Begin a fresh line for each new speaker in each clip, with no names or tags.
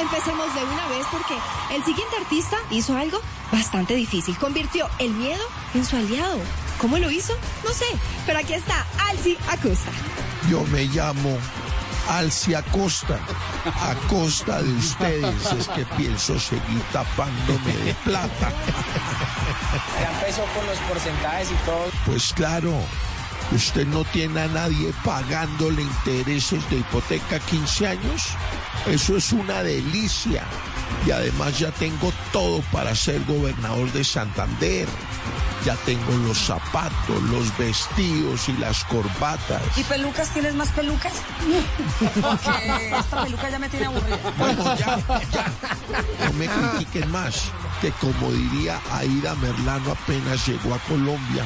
Empecemos de una vez porque el siguiente artista hizo algo bastante difícil. Convirtió el miedo en su aliado. ¿Cómo lo hizo? No sé. Pero aquí está Alci Acosta.
Yo me llamo Alci Acosta. A costa de ustedes es que pienso seguir tapándome de plata.
Ya empezó con los porcentajes y todo.
Pues claro, usted no tiene a nadie pagándole intereses de hipoteca 15 años. Eso es una delicia. Y además ya tengo todo para ser gobernador de Santander. Ya tengo los zapatos, los vestidos y las corbatas.
¿Y pelucas? ¿Tienes más pelucas? Porque esta peluca ya me tiene aburrida.
Bueno, ya, ya. No me critiquen más. Que como diría Aida Merlano apenas llegó a Colombia.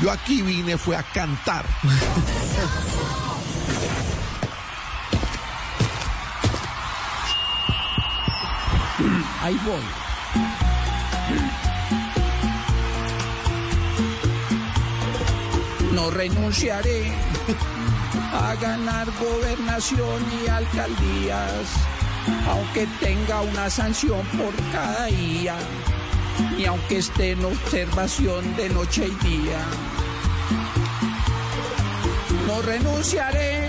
Yo aquí vine fue a cantar. Ahí voy. No renunciaré a ganar gobernación y alcaldías, aunque tenga una sanción por cada día, y aunque esté en observación de noche y día. No renunciaré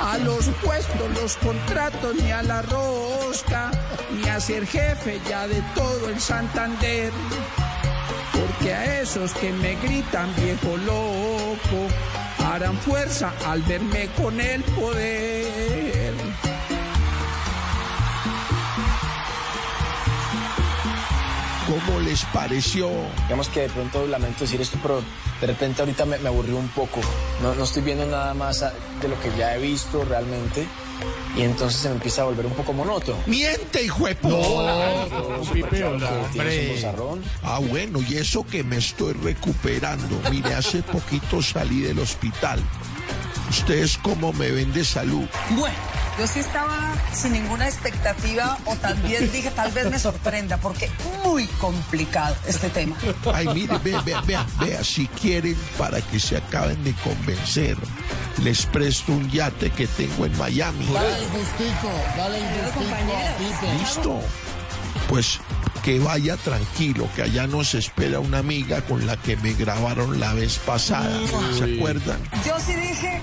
a los puestos, los contratos, ni a la rosca, ni a ser jefe ya de todo el Santander. Porque a esos que me gritan viejo loco harán fuerza al verme con el poder. ¿Cómo les pareció?
Digamos que de pronto lamento decir esto, pero de repente ahorita me, me aburrió un poco. No, no estoy viendo nada más de lo que ya he visto realmente. Y entonces se me empieza a volver un poco monótono.
¡Miente, hijo de puta!
Un bozarrón.
Ah, bueno, y eso que me estoy recuperando. Mire, hace poquito salí del hospital. ¿Ustedes cómo me ven de salud?
Bueno, yo sí estaba sin ninguna expectativa o también dije tal vez me sorprenda porque muy complicado este tema.
Ay, mire, vea, vea, vea, vea, si quieren, para que se acaben de convencer, les presto un yate que tengo en Miami.
Dale el gustico, dale el gustico.
¿Listo? Pues que vaya tranquilo, que allá nos espera una amiga con la que me grabaron la vez pasada. ¿Se acuerdan?
Yo sí dije,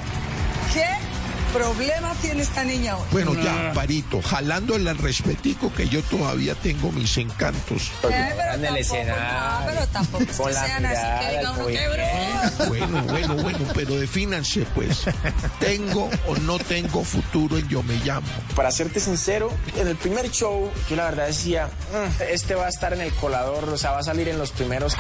¿qué problema tiene esta niña hoy?
Bueno, ya, Parito, jalándole al respetico que yo todavía tengo mis encantos.
Eh, pero
en
tampoco- no, pero tampoco es que sean así que diga
el
uno, qué
movimiento.
broma.
Bueno, bueno, bueno, pero defínanse pues. ¿Tengo o no tengo futuro en Yo Me Llamo?
Para serte sincero, en el primer show yo la verdad decía, "Mm, este va a estar en el colador, o sea, va a salir en los primeros.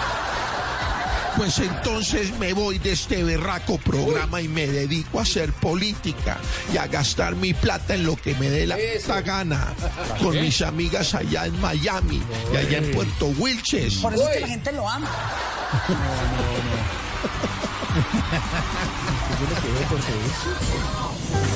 Pues entonces me voy de este berraco programa y me dedico a hacer política y a gastar mi plata en lo que me dé la puta gana. Con mis amigas allá en Miami y allá en Puerto Wilches.
Por eso es que la gente lo ama.